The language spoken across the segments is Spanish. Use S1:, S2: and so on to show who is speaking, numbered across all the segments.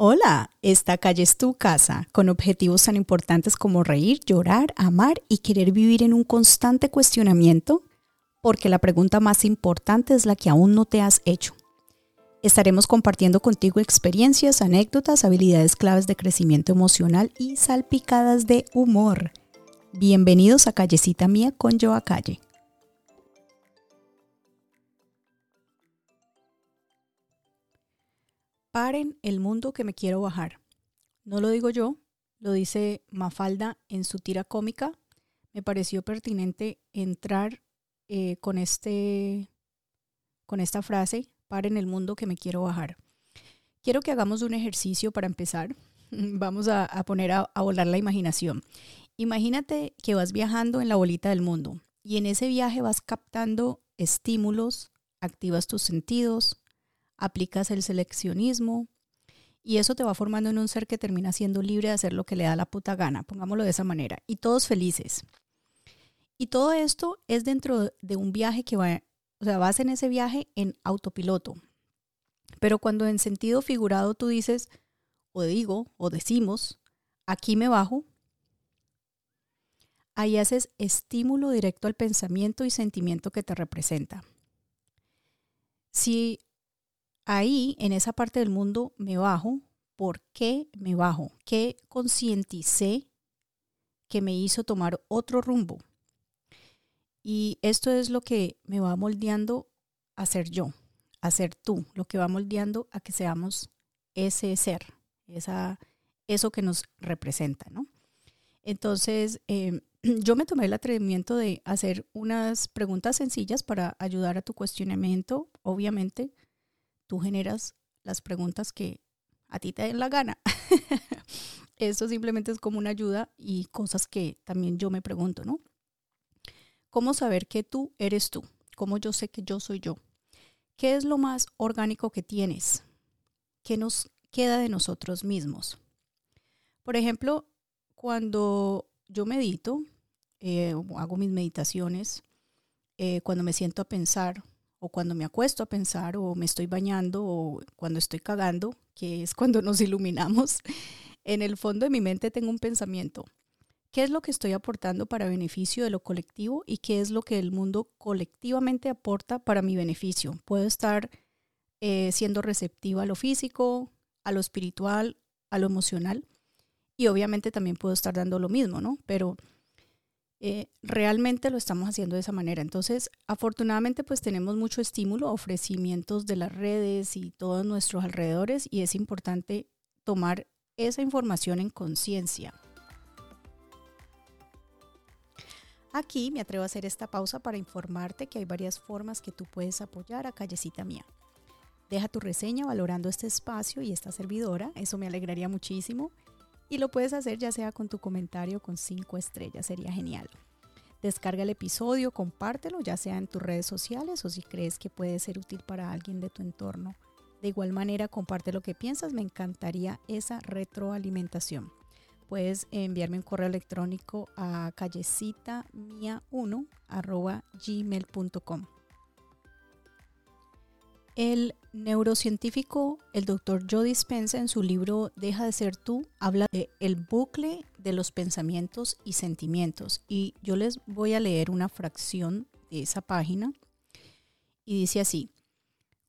S1: Hola, esta calle es tu casa, con objetivos tan importantes como reír, llorar, amar y querer vivir en un constante cuestionamiento, porque la pregunta más importante es la que aún no te has hecho. Estaremos compartiendo contigo experiencias, anécdotas, habilidades claves de crecimiento emocional y salpicadas de humor. Bienvenidos a Callecita Mía con Yo Calle. Paren el mundo que me quiero bajar. No lo digo yo, lo dice Mafalda en su tira cómica. Me pareció pertinente entrar eh, con, este, con esta frase, paren el mundo que me quiero bajar. Quiero que hagamos un ejercicio para empezar. Vamos a, poner a volar la imaginación. Imagínate que vas viajando en la bolita del mundo y en ese viaje vas captando estímulos, activas tus sentidos, aplicas el seleccionismo y eso te va formando en un ser que termina siendo libre de hacer lo que le da la puta gana, pongámoslo de esa manera, y todos felices. Y todo esto es dentro de un viaje que va, o sea, vas en ese viaje en autopiloto. Pero cuando en sentido figurado tú dices, o digo, o decimos, aquí me bajo, ahí haces estímulo directo al pensamiento y sentimiento que te representa. Si ahí, en esa parte del mundo, me bajo. ¿Por qué me bajo? ¿Qué concienticé que me hizo tomar otro rumbo? Y esto es lo que me va moldeando a ser yo, a ser tú, lo que va moldeando a que seamos ese ser, esa, eso que nos representa, ¿no? Entonces, em, yo me tomé el atrevimiento de hacer unas preguntas sencillas para ayudar a tu cuestionamiento, obviamente, tú generas las preguntas que a ti te den la gana. Eso simplemente es como una ayuda y cosas que también yo me pregunto, ¿no? ¿Cómo saber que tú eres tú? ¿Cómo yo sé que yo soy yo? ¿Qué es lo más orgánico que tienes? ¿Qué nos queda de nosotros mismos? Por ejemplo, cuando yo medito, eh, hago mis meditaciones, eh, cuando me siento a pensar, o cuando me acuesto a pensar o me estoy bañando o cuando estoy cagando, que es cuando nos iluminamos, en el fondo de mi mente tengo un pensamiento. ¿Qué es lo que estoy aportando para beneficio de lo colectivo y qué es lo que el mundo colectivamente aporta para mi beneficio? Puedo estar eh, siendo receptiva a lo físico, a lo espiritual, a lo emocional y obviamente también puedo estar dando lo mismo, ¿no? Pero eh, realmente lo estamos haciendo de esa manera. Entonces, afortunadamente, pues tenemos mucho estímulo, ofrecimientos de las redes y todos nuestros alrededores y es importante tomar esa información en conciencia. Aquí me atrevo a hacer esta pausa para informarte que hay varias formas que tú puedes apoyar a Callecita Mía. Deja tu reseña valorando este espacio y esta servidora, eso me alegraría muchísimo. Y lo puedes hacer ya sea con tu comentario con cinco estrellas, sería genial. Descarga el episodio, compártelo, ya sea en tus redes sociales o si crees que puede ser útil para alguien de tu entorno. De igual manera, comparte lo que piensas, me encantaría esa retroalimentación. Puedes enviarme un correo electrónico a callecitamia1 gmail.com. El neurocientífico, el doctor Joe Dispenza, en su libro Deja de ser tú, habla de el bucle de los pensamientos y sentimientos. Y yo les voy a leer una fracción de esa página. Y dice así,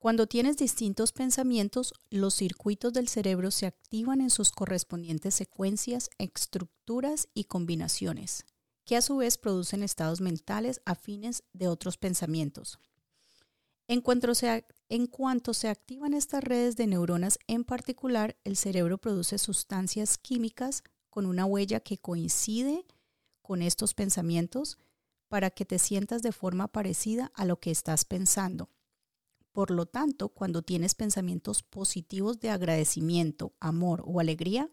S1: cuando tienes distintos pensamientos, los circuitos del cerebro se activan en sus correspondientes secuencias, estructuras y combinaciones, que a su vez producen estados mentales afines de otros pensamientos. En activan estas redes de neuronas en particular, el cerebro produce sustancias químicas con una huella que coincide con estos pensamientos para que te sientas de forma parecida a lo que estás pensando. Por lo tanto, cuando tienes pensamientos positivos de agradecimiento, amor o alegría,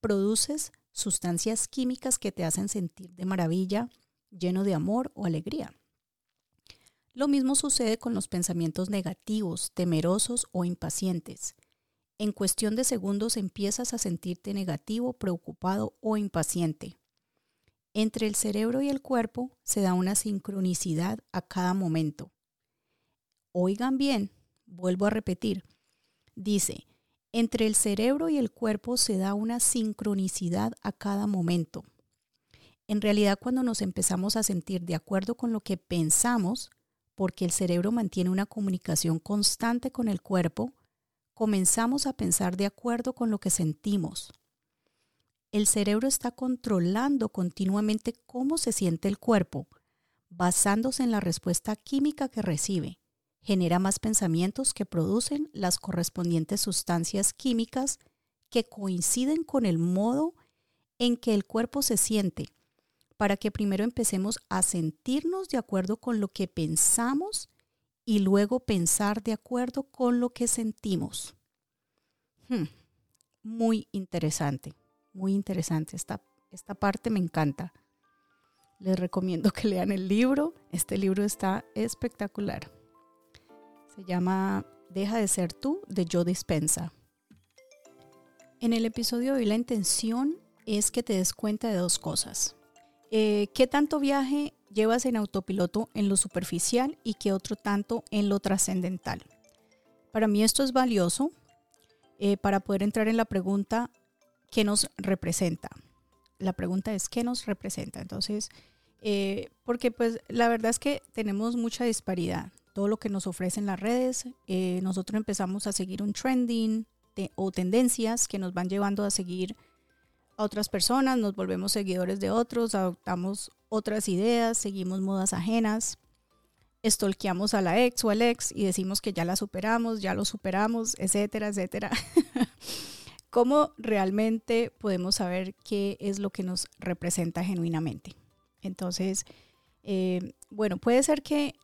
S1: produces sustancias químicas que te hacen sentir de maravilla, lleno de amor o alegría. Lo mismo sucede con los pensamientos negativos, temerosos o impacientes. En cuestión de segundos empiezas a sentirte negativo, preocupado o impaciente. Entre el cerebro y el cuerpo se da una sincronicidad a cada momento. Oigan bien, vuelvo a repetir. Dice, Entre el cerebro y el cuerpo se da una sincronicidad a cada momento. En realidad, cuando nos empezamos a sentir de acuerdo con lo que pensamos, porque el cerebro mantiene una comunicación constante con el cuerpo, comenzamos a pensar de acuerdo con lo que sentimos. El cerebro está controlando continuamente cómo se siente el cuerpo, basándose en la respuesta química que recibe genera más pensamientos que producen las correspondientes sustancias químicas que coinciden con el modo en que el cuerpo se siente, para que primero empecemos a sentirnos de acuerdo con lo que pensamos y luego pensar de acuerdo con lo que sentimos. Hmm, muy interesante, muy interesante. Esta, esta parte me encanta. Les recomiendo que lean el libro. Este libro está espectacular. Se llama Deja de ser tú de Joe Dispensa. En el episodio de hoy la intención es que te des cuenta de dos cosas. Eh, ¿Qué tanto viaje llevas en autopiloto en lo superficial y qué otro tanto en lo trascendental? Para mí esto es valioso eh, para poder entrar en la pregunta ¿qué nos representa? La pregunta es ¿qué nos representa? Entonces, eh, porque pues la verdad es que tenemos mucha disparidad todo lo que nos ofrecen las redes. Nosotros empezamos a seguir un trending o tendencias que nos van llevando a seguir otras personas, nos volvemos seguidores de otros, adoptamos otras ideas, seguimos modas ajenas, estolqueamos a la ex o al ex y decimos que ya la superamos, ya lo superamos, etcétera, etcétera. ¿Cómo realmente podemos saber qué es lo que nos representa genuinamente? Entonces, eh, bueno, puede ser que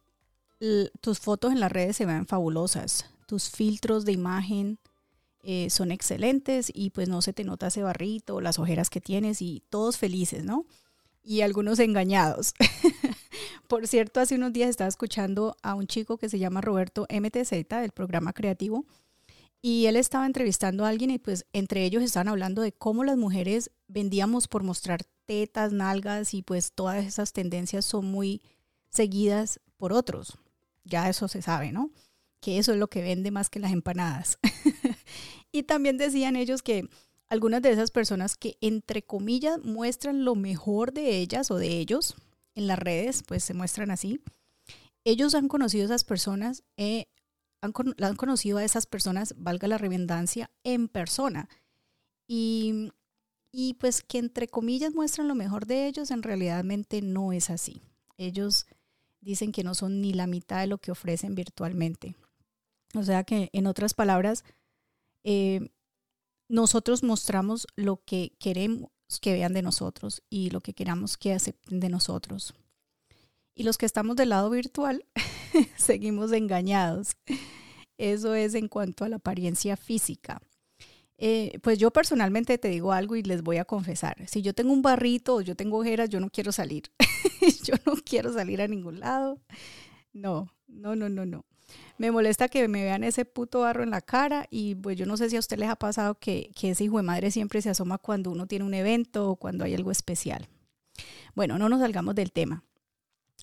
S1: tus fotos en las redes se ven fabulosas, tus filtros de imagen eh, son excelentes y pues no se te nota ese barrito, las ojeras que tienes y todos felices, ¿no? Y algunos engañados. Por cierto, hace unos días estaba escuchando a un chico que se llama Roberto MTZ del programa creativo y él estaba entrevistando a alguien y pues entre ellos estaban hablando de cómo las mujeres vendíamos por mostrar tetas, nalgas y pues todas esas tendencias son muy seguidas por otros ya eso se sabe, ¿no? Que eso es lo que vende más que las empanadas. y también decían ellos que algunas de esas personas que entre comillas muestran lo mejor de ellas o de ellos en las redes, pues se muestran así. Ellos han conocido a esas personas, eh, han, han, conocido a esas personas, valga la redundancia, en persona. Y, y pues que entre comillas muestran lo mejor de ellos, en realidad no es así. Ellos dicen que no son ni la mitad de lo que ofrecen virtualmente. O sea que, en otras palabras, eh, nosotros mostramos lo que queremos que vean de nosotros y lo que queramos que acepten de nosotros. Y los que estamos del lado virtual seguimos engañados. Eso es en cuanto a la apariencia física. Eh, pues yo personalmente te digo algo y les voy a confesar. Si yo tengo un barrito o yo tengo ojeras, yo no quiero salir. yo no quiero salir a ningún lado. No, no, no, no, no. Me molesta que me vean ese puto barro en la cara y pues yo no sé si a usted les ha pasado que, que ese hijo de madre siempre se asoma cuando uno tiene un evento o cuando hay algo especial. Bueno, no nos salgamos del tema.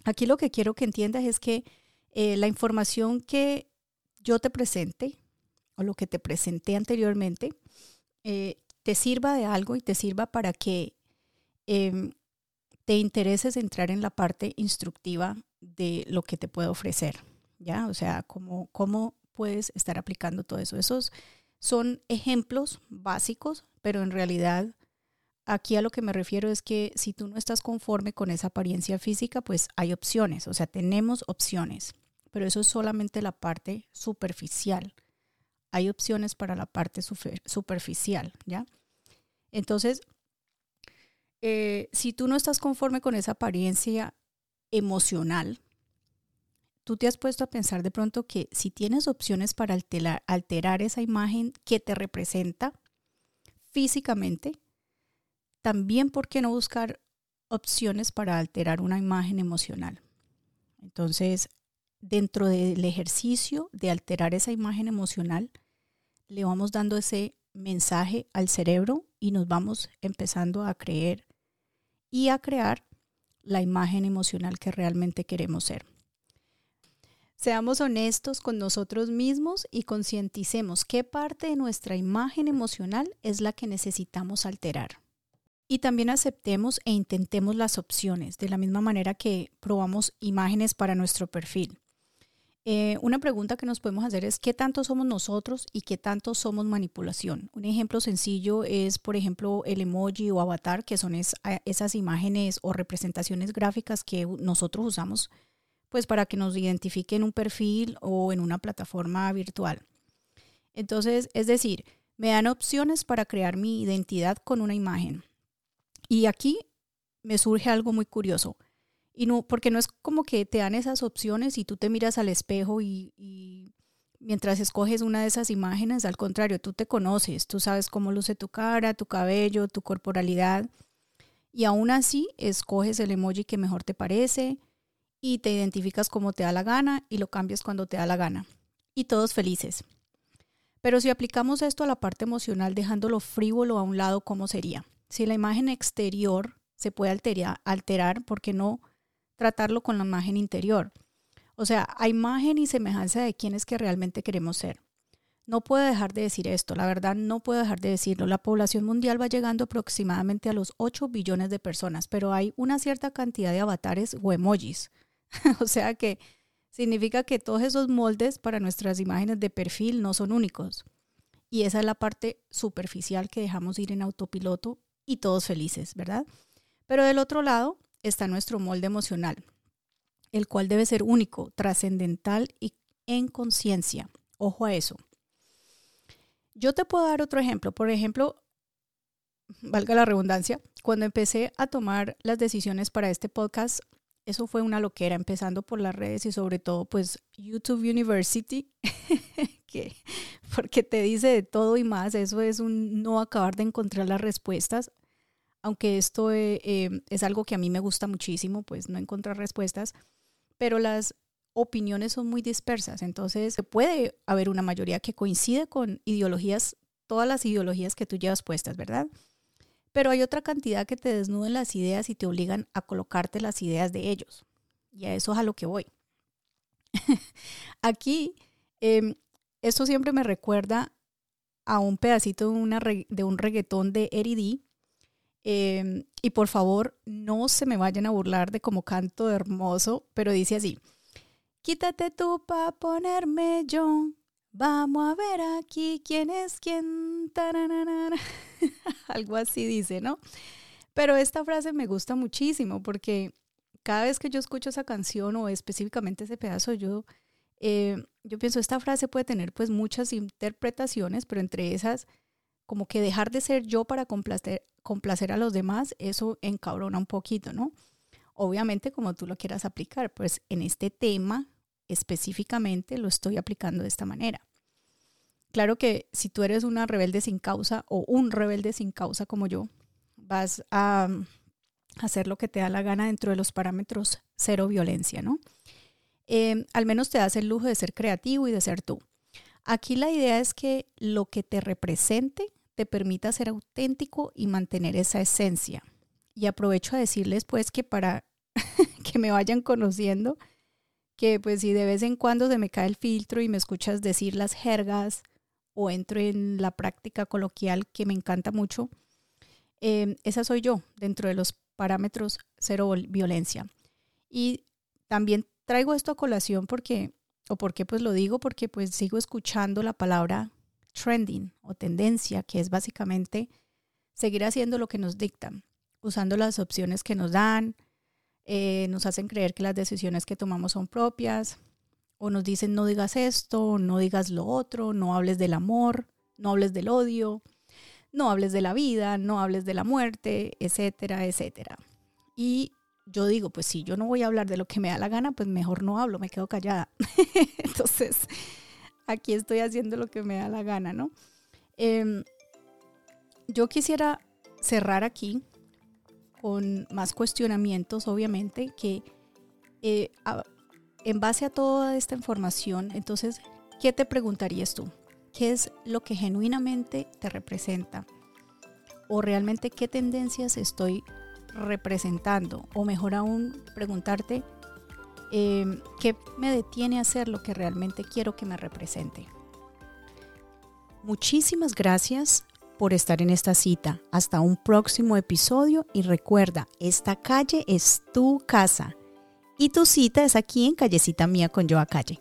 S1: Aquí lo que quiero que entiendas es que eh, la información que yo te presente o lo que te presenté anteriormente eh, te sirva de algo y te sirva para que em, te intereses entrar en la parte instructiva de lo que te puedo ofrecer, ¿ya? O sea, cómo, cómo puedes estar aplicando todo eso. Esos son ejemplos básicos, pero en realidad aquí a lo que me refiero es que si tú no estás conforme con esa apariencia física, pues hay opciones, o sea, tenemos opciones, pero eso es solamente la parte superficial. Hay opciones para la parte superficial, ¿ya? Entonces, eh, si tú no estás conforme con esa apariencia emocional, tú te has puesto a pensar de pronto que si tienes opciones para alterar, esa imagen que te representa físicamente, también por qué no buscar opciones para alterar una imagen emocional. Entonces, dentro del ejercicio de alterar esa imagen emocional, le vamos dando ese mensaje al cerebro y nos vamos empezando a creer y a crear la imagen emocional que realmente queremos ser. Seamos honestos con nosotros mismos y concienticemos qué parte de nuestra imagen emocional es la que necesitamos alterar. Y también aceptemos e intentemos las opciones, de la misma manera que probamos imágenes para nuestro perfil. Eh, una pregunta que nos podemos hacer es qué tanto somos nosotros y qué tanto somos manipulación. Un ejemplo sencillo es, por ejemplo, el emoji o avatar, que son esas imágenes o representaciones gráficas que nosotros usamos pues para que nos identifique en un perfil o en una plataforma virtual. Entonces, es decir, me dan opciones para crear mi identidad con una imagen. Y aquí me surge algo muy curioso. Y no, porque no es como que te dan esas opciones y tú te miras al espejo y, y mientras escoges una de esas imágenes, al contrario, tú te conoces, tú sabes cómo luce tu cara, tu cabello, tu corporalidad. Y aún así, escoges el emoji que mejor te parece, y te identificas como te da la gana y lo cambias cuando te da la gana. Y todos felices. Pero si aplicamos esto a la parte emocional, dejándolo frívolo a un lado, ¿cómo sería? Si la imagen exterior se puede alterar, alterar ¿por qué no tratarlo con la imagen interior? O sea, hay imagen y semejanza de quiénes que realmente queremos ser. No puedo dejar de decir esto, la verdad no puedo dejar de decirlo. La población mundial va llegando aproximadamente a los 8 billones de personas, pero hay una cierta cantidad de avatares o emojis. o sea que significa que todos esos moldes para nuestras imágenes de perfil no son únicos. Y esa es la parte superficial que dejamos ir en autopiloto y todos felices, ¿verdad? Pero del otro lado está nuestro molde emocional, el cual debe ser único, trascendental y en conciencia. Ojo a eso. Yo te puedo dar otro ejemplo. Por ejemplo, valga la redundancia, cuando empecé a tomar las decisiones para este podcast, eso fue una loquera, empezando por las redes y sobre todo pues YouTube University, que, porque te dice de todo y más, eso es un no acabar de encontrar las respuestas, aunque esto eh, em, es algo que a mí me gusta muchísimo, pues no encontrar respuestas, pero las opiniones son muy dispersas, entonces puede haber una mayoría que coincide con ideologías, todas las ideologías que tú llevas puestas, ¿verdad? Pero hay otra cantidad que te desnuden las ideas y te obligan a colocarte las ideas de ellos. Y a eso es a lo que voy. Aquí, eh, esto siempre me recuerda a un pedacito de, un reggaetón de Eridí. Em, y por favor, no se me vayan a burlar de como canto hermoso, pero dice así, quítate tú para ponerme yo, Vamos a ver aquí quién es quién. Algo así dice, ¿no? Pero esta frase me gusta muchísimo porque cada vez que yo escucho esa canción o específicamente ese pedazo, yo, eh, yo pienso, esta frase puede tener pues muchas interpretaciones, pero entre esas, como que dejar de ser yo para complacer, complacer a los demás, eso encabrona un poquito, ¿no? Obviamente como tú lo quieras aplicar, pues en este tema específicamente lo estoy aplicando de esta manera. Claro que si tú eres una rebelde sin causa o un rebelde sin causa como yo, vas a mm, hacer lo que te da la gana dentro de los parámetros cero violencia, ¿no? Em, al menos te das el lujo de ser creativo y de ser tú. Aquí la idea es que lo que te represente te permita ser auténtico y mantener esa esencia. Y aprovecho a decirles pues que para que me vayan conociendo, que pues si de vez en cuando se me cae el filtro y me escuchas decir las jergas o entro en la práctica coloquial que me encanta mucho, em, esa soy yo dentro de los parámetros cero violencia. Y también traigo esto a colación porque, o porque pues lo digo, porque pues sigo escuchando la palabra trending o tendencia, que es básicamente seguir haciendo lo que nos dictan, usando las opciones que nos dan, eh, nos hacen creer que las decisiones que tomamos son propias, o nos dicen no digas esto, no digas lo otro, no hables del amor, no hables del odio, no hables de la vida, no hables de la muerte, etcétera, etcétera. Y yo digo, pues si yo no voy a hablar de lo que me da la gana, pues mejor no hablo, me quedo callada. Entonces, aquí estoy haciendo lo que me da la gana, ¿no? Em, yo quisiera cerrar aquí con más cuestionamientos, obviamente, que eh, en base a toda esta información, entonces, ¿qué te preguntarías tú? ¿Qué es lo que genuinamente te representa? ¿O realmente qué tendencias estoy representando? O mejor aún, preguntarte, eh, qué me detiene a hacer lo que realmente quiero que me represente. Muchísimas gracias por estar en esta cita. Hasta un próximo episodio y recuerda, esta calle es tu casa y tu cita es aquí en Callecita Mía con Joa Calle.